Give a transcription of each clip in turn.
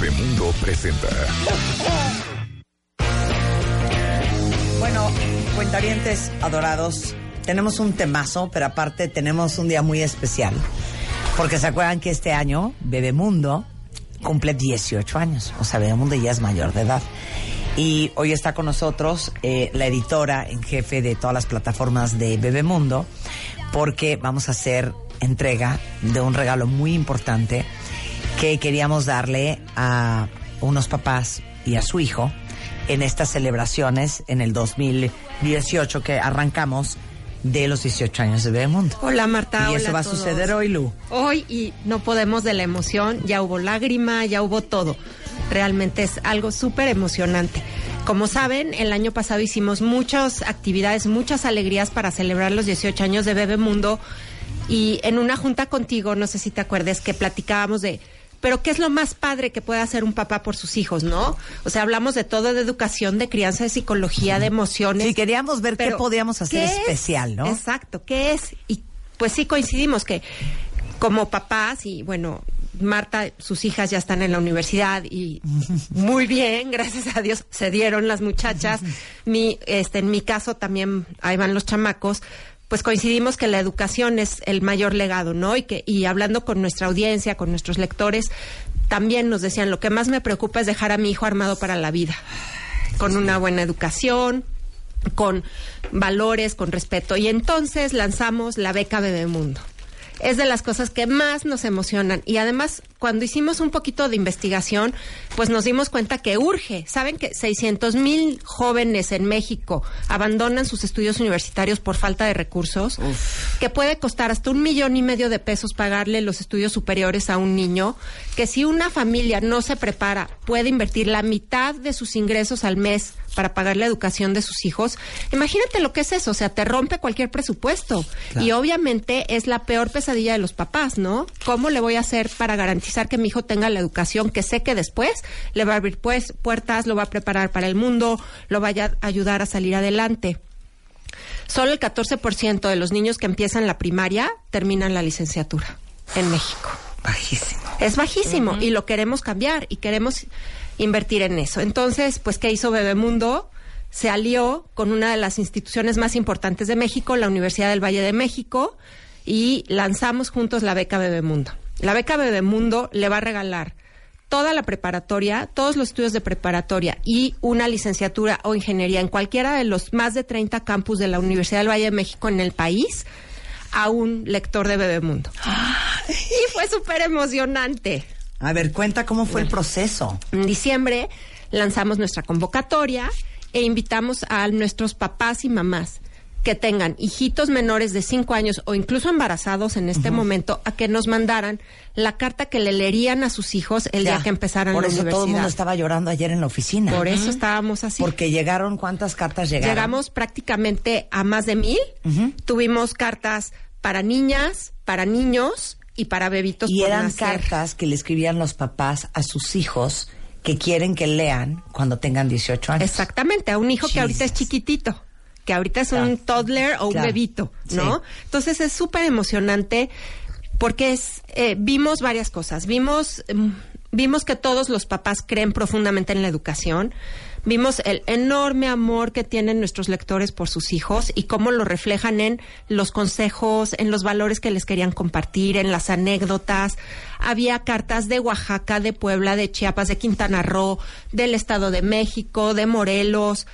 Bebemundo presenta. Bueno, cuentarientes adorados, tenemos un temazo, pero aparte tenemos un día muy especial. Porque se acuerdan que este año Bebemundo cumple 18 años. O sea, Bebemundo ya es mayor de edad. Y hoy está con nosotros eh, la editora en jefe de todas las plataformas de Bebemundo, porque vamos a hacer entrega de un regalo muy importante que queríamos darle a unos papás y a su hijo en estas celebraciones en el 2018 que arrancamos de los 18 años de Bebemundo. Hola Marta. Y eso hola va a todos. suceder hoy, Lu. Hoy y no podemos de la emoción, ya hubo lágrima, ya hubo todo. Realmente es algo súper emocionante. Como saben, el año pasado hicimos muchas actividades, muchas alegrías para celebrar los 18 años de Bebemundo y en una junta contigo, no sé si te acuerdas, que platicábamos de pero ¿qué es lo más padre que puede hacer un papá por sus hijos, no? O sea, hablamos de todo, de educación, de crianza, de psicología, de emociones. Sí, queríamos ver qué podíamos hacer ¿qué es? especial, ¿no? Exacto, ¿qué es? Y pues sí coincidimos que como papás y bueno, Marta, sus hijas ya están en la universidad y muy bien, gracias a Dios, se dieron las muchachas. Mi, este, en mi caso también ahí van los chamacos. Pues coincidimos que la educación es el mayor legado, ¿no? Y que, y hablando con nuestra audiencia, con nuestros lectores, también nos decían, lo que más me preocupa es dejar a mi hijo armado para la vida, con una buena educación, con valores, con respeto. Y entonces lanzamos la beca Bebemundo. Es de las cosas que más nos emocionan. Y además, cuando hicimos un poquito de investigación, pues nos dimos cuenta que urge. Saben que 600 mil jóvenes en México abandonan sus estudios universitarios por falta de recursos, que puede costar hasta un millón y medio de pesos pagarle los estudios superiores a un niño, que si una familia no se prepara, puede invertir la mitad de sus ingresos al mes para pagar la educación de sus hijos. Imagínate lo que es eso, o sea, te rompe cualquier presupuesto. Y obviamente es la peor pesadilla de los papás, ¿no? ¿Cómo le voy a hacer para garantizar que mi hijo tenga la educación que sé que después le va a abrir pues, puertas, lo va a preparar para el mundo, lo vaya a ayudar a salir adelante? Solo el 14% de los niños que empiezan la primaria terminan la licenciatura en México. Bajísimo. Es bajísimo y lo queremos cambiar y queremos invertir en eso. Entonces, pues, ¿qué hizo Bebemundo? Se alió con una de las instituciones más importantes de México, la Universidad del Valle de México, y lanzamos juntos la beca Bebemundo. La beca Bebemundo le va a regalar toda la preparatoria, todos los estudios de preparatoria y una licenciatura o ingeniería en cualquiera de los más de 30 campus de la Universidad del Valle de México en el país a un lector de Bebemundo. Y fue súper emocionante. A ver, cuenta cómo fue el proceso. En diciembre lanzamos nuestra convocatoria e invitamos a nuestros papás y mamás que tengan hijitos menores de 5 años o incluso embarazados en este momento a que nos mandaran la carta que le leerían a sus hijos el Ya. día que empezaran Por la eso todo el mundo universidad. estaba llorando ayer en la oficina. Por eso estábamos así. Porque llegaron, ¿cuántas cartas llegaron? Llegamos prácticamente a más de mil. Tuvimos cartas para niñas, para niños y para bebitos Y por eran nacer. cartas que le escribían los papás a sus hijos que quieren que lean cuando tengan 18 años. Exactamente, a un hijo que ahorita es chiquitito, que ahorita es un toddler o un Claro. bebito, Sí. ¿no? Entonces es súper emocionante porque es, eh, vimos varias cosas. Vimos, mm, vimos que todos los papás creen profundamente en la educación. Vimos el enorme amor que tienen nuestros lectores por sus hijos y cómo lo reflejan en los consejos, en los valores que les querían compartir, en las anécdotas. Había cartas de Oaxaca, de Puebla, de Chiapas, de Quintana Roo, del Estado de México, de Morelos.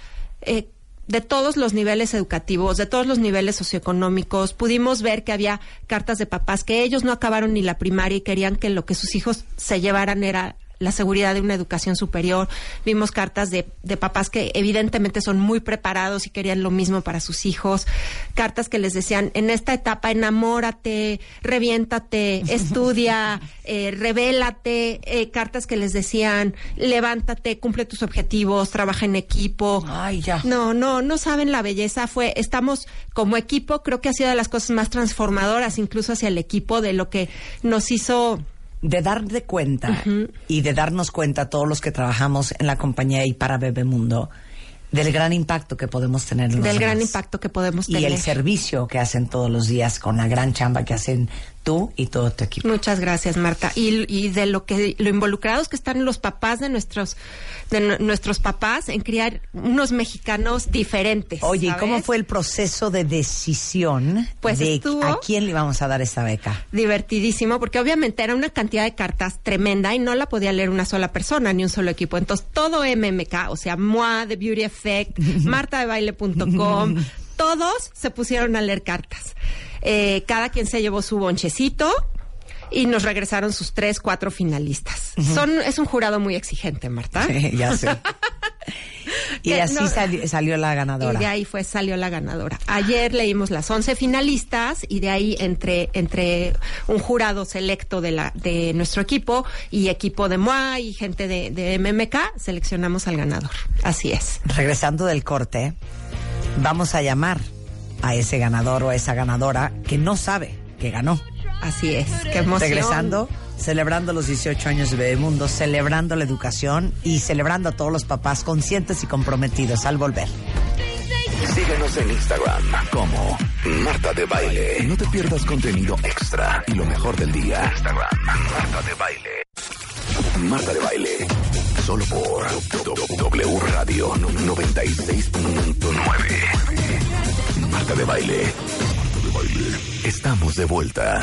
eh, de todos los niveles educativos, de todos los niveles socioeconómicos. Pudimos ver que había cartas de papás que ellos no acabaron ni la primaria y querían que lo que sus hijos se llevaran era la seguridad de una educación superior. Vimos cartas de, de papás que evidentemente son muy preparados y querían lo mismo para sus hijos. Cartas que les decían, en esta etapa enamórate, reviéntate, estudia, eh, revélate. Eh, cartas que les decían, levántate, cumple tus objetivos, trabaja en equipo. Ay, ya. No, no, no saben la belleza. Fue, estamos como equipo, creo que ha sido de las cosas más transformadoras, incluso hacia el equipo, de lo que nos hizo de dar de cuenta y de darnos cuenta todos los que trabajamos en la compañía y para Bebemundo del gran impacto que podemos tener en los del gran impacto que podemos y tener. el servicio que hacen todos los días con la gran chamba que hacen tú y todo tu equipo. Muchas gracias, Marta. Y, y de lo que lo involucrados que están los papás de nuestros de nu- nuestros papás en criar unos mexicanos diferentes. Oye, ¿y cómo fue el proceso de decisión Pues de estuvo- a quién le íbamos a dar esa beca? divertidísimo porque obviamente era una cantidad de cartas tremenda y no la podía leer una sola persona ni un solo equipo. Entonces todo MMK, o sea, MOA de Beauty Effect, martadebaile.com, todos se pusieron a leer cartas. Eh, cada quien se llevó su bonchecito y nos regresaron sus tres, cuatro finalistas. Son, es un jurado muy exigente, Marta. ya sé. y Que así no- sali- salió la ganadora. Y de ahí fue, salió la ganadora. Ayer leímos las 11 finalistas y de ahí entre, entre un jurado selecto de la, de nuestro equipo y equipo de MOA y gente de, de MMK, seleccionamos al ganador. Así es. Regresando del corte, vamos a llamar a ese ganador o a esa ganadora que no sabe que ganó. Así es. Qué emoción. Regresando, celebrando los 18 años de Bebemundo, celebrando la educación y celebrando a todos los papás conscientes y comprometidos al volver. Síguenos en Instagram como Marta de Baile. No te pierdas contenido extra y lo mejor del día. Instagram, Marta de Baile. Marta de Baile. Solo por W Radio 96.9. Marta de Baile. Marta de Baile. Estamos de vuelta.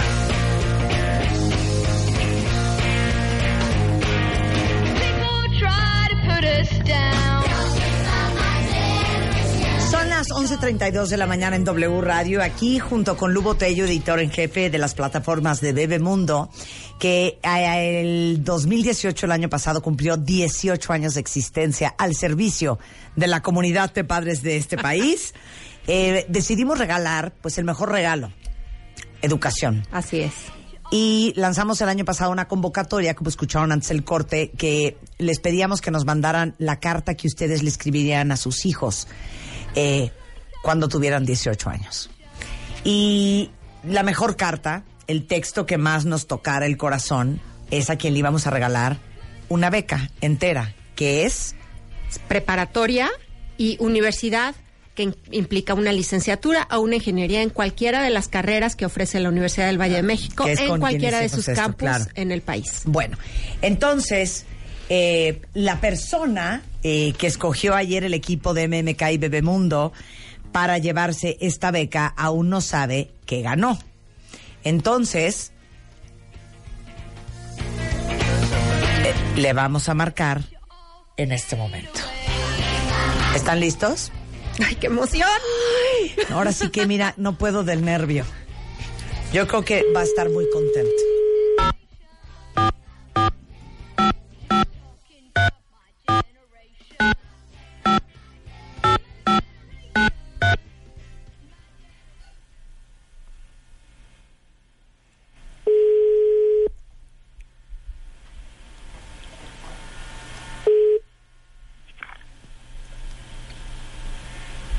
Son las 11.32 de la mañana en W Radio, aquí junto con Lubo Tello, editor en jefe de las plataformas de Bebemundo, que eh, el 2018, el año pasado, cumplió 18 años de existencia al servicio de la comunidad de padres de este país. Eh, decidimos regalar, pues, el mejor regalo, educación. Así es. Y lanzamos el año pasado una convocatoria, como escucharon antes el corte, que les pedíamos que nos mandaran la carta que ustedes le escribirían a sus hijos eh, cuando tuvieran 18 años. Y la mejor carta, el texto que más nos tocara el corazón, es a quien le íbamos a regalar una beca entera, que es preparatoria y universidad que implica una licenciatura o una ingeniería en cualquiera de las carreras que ofrece la Universidad del Valle de México en cualquiera de sus esto, campus claro. en el país. Bueno, entonces, eh, la persona eh, que escogió ayer el equipo de MMK y Bebemundo para llevarse esta beca aún no sabe que ganó. Entonces, eh, le vamos a marcar en este momento. ¿Están listos? ¡Ay, qué emoción! Ahora sí que mira, no puedo del nervio. Yo creo que va a estar muy contento.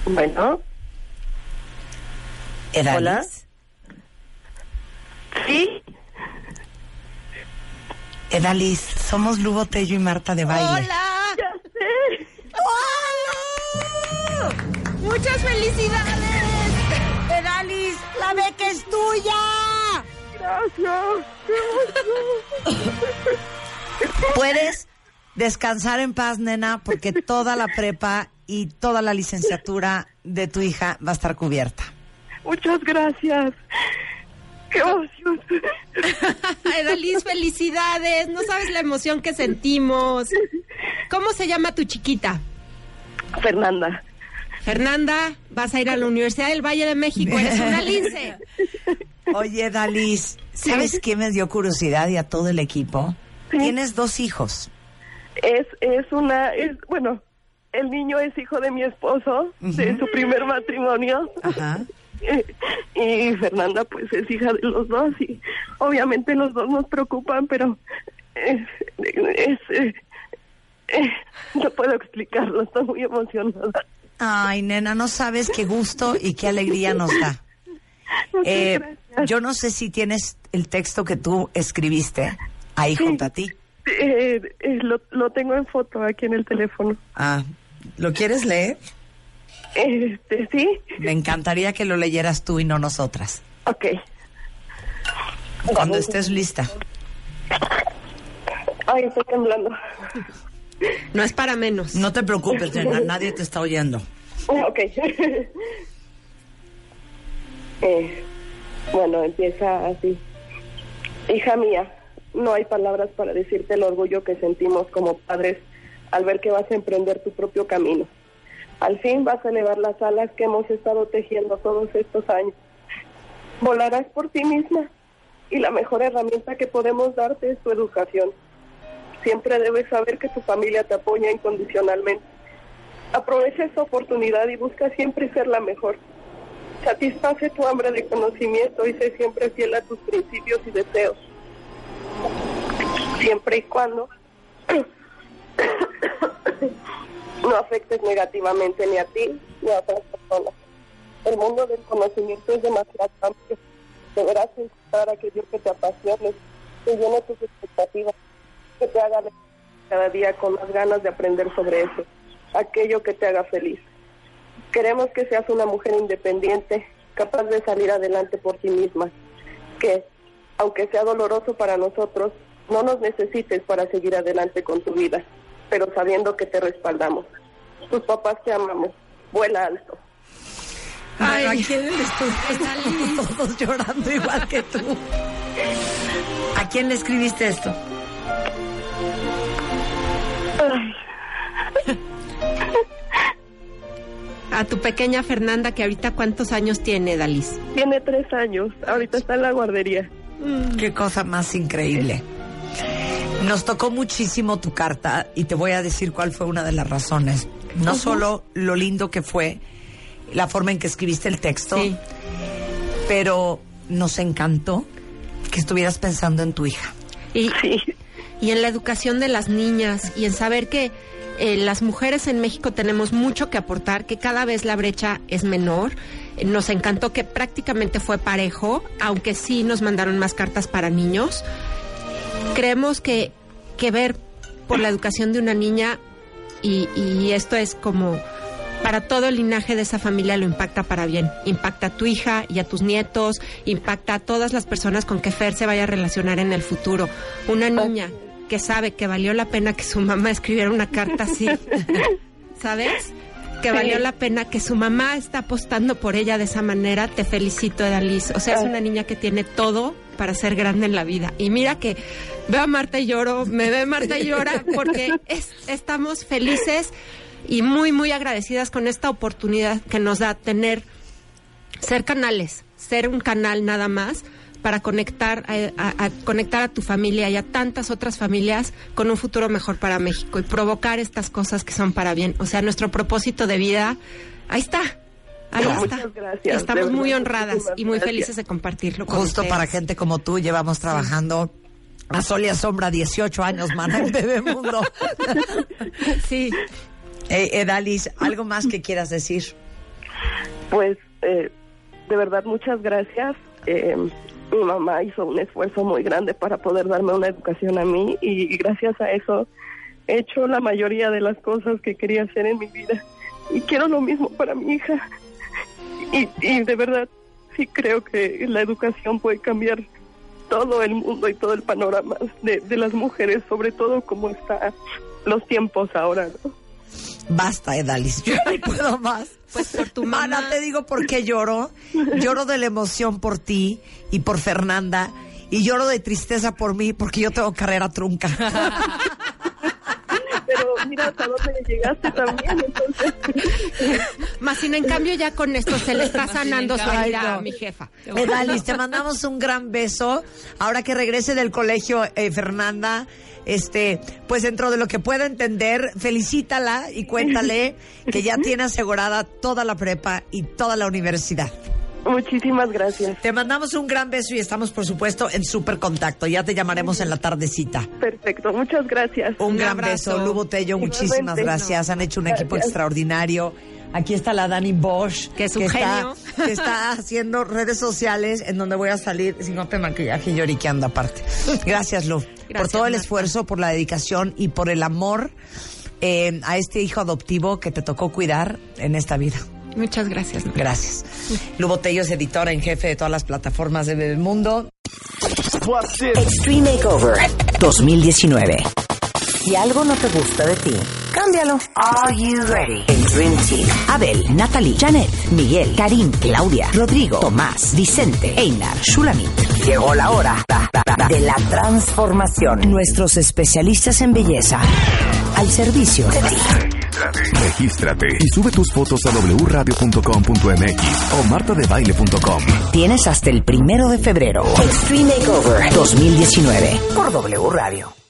Bueno, Edalis. Hola. sí, Edalis, somos Lugo Tello y Marta de Baile. ¡Hola! ya sé. ¡Hola! ¡Muchas felicidades! Edalis, la beca es tuya. Gracias. Puedes descansar en paz, nena, porque toda la prepa y toda la licenciatura de tu hija va a estar cubierta. Muchas gracias. Qué emoción. Edalis, felicidades. No sabes la emoción que sentimos. ¿Cómo se llama tu chiquita? Fernanda, Fernanda, vas a ir a la Universidad del Valle de México. Eres una lince. Oye, Dalis, ¿sabes qué me dio curiosidad y a todo el equipo? Sí. Tienes dos hijos. Es, es una, es, bueno, el niño es hijo de mi esposo, de su primer matrimonio. Ajá. y Fernanda pues es hija de los dos y obviamente los dos nos preocupan, pero es, es, no puedo explicarlo, estoy muy emocionada. Ay, nena, no sabes qué gusto y qué alegría nos da. Eh, yo no sé si tienes el texto que tú escribiste ahí Sí. junto a ti. Eh, eh, lo, lo tengo en foto aquí en el teléfono. Ah, ¿lo quieres leer? Este, sí, Me encantaría que lo leyeras tú y no nosotras. ok. Cuando estés lista. Ay, estoy temblando. No es para menos. No te preocupes, nena, nadie te está oyendo. Ok. Eh, bueno, empieza así. Hija mía, no hay palabras para decirte el orgullo que sentimos como padres al ver que vas a emprender tu propio camino. Al fin vas a elevar las alas que hemos estado tejiendo todos estos años. Volarás por ti misma y la mejor herramienta que podemos darte es tu educación. Siempre debes saber que tu familia te apoya incondicionalmente. Aprovecha esta oportunidad y busca siempre ser la mejor. Satisface tu hambre de conocimiento y sé siempre fiel a tus principios y deseos. Siempre y cuando no afectes negativamente ni a ti ni a otras personas. El mundo del conocimiento es demasiado amplio. Deberás encontrar aquello que te apasione, que llene tus expectativas, que te haga cada día con más ganas de aprender sobre eso, aquello que te haga feliz. Queremos que seas una mujer independiente, capaz de salir adelante por ti misma, que, aunque sea doloroso para nosotros, no nos necesites para seguir adelante con tu vida, pero sabiendo que te respaldamos. Tus papás te amamos. Vuela alto. Ay, aquí en el estudio estamos todos llorando igual que tú. ¿A quién le escribiste esto? A tu pequeña Fernanda, que ahorita cuántos años tiene, Dalis. Tiene tres años, ahorita está en la guardería. Qué cosa más increíble. Nos tocó muchísimo tu carta y te voy a decir cuál fue una de las razones. No solo lo lindo que fue la forma en que escribiste el texto, Sí. pero nos encantó que estuvieras pensando en tu hija. Y, Sí. y en la educación de las niñas y en saber que eh, las mujeres en México tenemos mucho que aportar, que cada vez la brecha es menor. Nos encantó que prácticamente fue parejo, aunque sí nos mandaron más cartas para niños. Creemos que, que ver por la educación de una niña y, y esto es como para todo el linaje de esa familia lo impacta para bien. Impacta a tu hija y a tus nietos, impacta a todas las personas con que Fer se vaya a relacionar en el futuro. Una niña que sabe que valió la pena que su mamá escribiera una carta así, ¿sabes? Que valió la pena que su mamá está apostando por ella de esa manera. Te felicito, Edaliz. O sea, es una niña que tiene todo para ser grande en la vida. Y mira que veo a Marta y lloro, me ve Marta y llora, porque es- estamos felices y muy, muy agradecidas con esta oportunidad que nos da tener, ser canales, ser un canal nada más para conectar a, a- a- conectar a tu familia y a tantas otras familias con un futuro mejor para México y provocar estas cosas que son para bien. O sea, nuestro propósito de vida, ahí está. Ahí está. gracias, Estamos muy honradas y muy gracias. felices de compartirlo con Justo ustedes. para gente como tú, llevamos trabajando a sol y a sombra 18 años, mana, en Bebemundo. Sí. Eh, Edalis, ¿algo más que quieras decir? Pues eh, de verdad muchas gracias. Eh, mi mamá hizo un esfuerzo muy grande para poder darme una educación a mí y, gracias a eso he hecho la mayoría de las cosas que quería hacer en mi vida y quiero lo mismo para mi hija. Y, y de verdad sí creo que la educación puede cambiar todo el mundo y todo el panorama de, de las mujeres, sobre todo como están los tiempos ahora. ¿no? Basta, Edalis, yo no puedo más. Pues por tu Mana, mamá. te digo por qué lloro. Lloro de la emoción por ti y por Fernanda. Y lloro de tristeza por mí porque yo tengo carrera trunca. Mira hasta dónde llegaste también, entonces. Más sin en cambio ya con esto se le está sanando su herida a mi jefa. Edalis, te mandamos un gran beso. Ahora que regrese del colegio, eh, Fernanda, este, pues dentro de lo que pueda entender, felicítala y cuéntale que ya tiene asegurada toda la prepa y toda la universidad. Muchísimas gracias. Te mandamos un gran beso y estamos, por supuesto, en súper contacto. Ya te llamaremos en la tardecita. Perfecto, muchas gracias. Un, Un gran abrazo. beso, Lugo Tello, muchísimas gracias. Han hecho un equipo extraordinario. Aquí está la Dani Bosch, Que es un está, genio. que está haciendo redes sociales en donde voy a salir sin no maquillaje y lloriqueando aparte. Gracias, Lu, por Gracias, todo el Marta. esfuerzo, por la dedicación y por el amor eh, a este hijo adoptivo que te tocó cuidar en esta vida. Muchas gracias. Gracias. Lu Botello es editora en jefe de todas las plataformas de Bebemundo. Extreme Makeover 2019. Si algo no te gusta de ti, cámbialo. Are you ready? El Dream Team. Abel, Natalie, Janet, Miguel, Karim, Claudia, Rodrigo, Tomás, Vicente, Einar, Shulamit. Llegó la hora de la transformación. Nuestros especialistas en belleza al servicio de ti. Regístrate y sube tus fotos a wradio.com.mx o martadebaile.com. Tienes hasta el primero de febrero. Extreme Makeover 2019 por W Radio.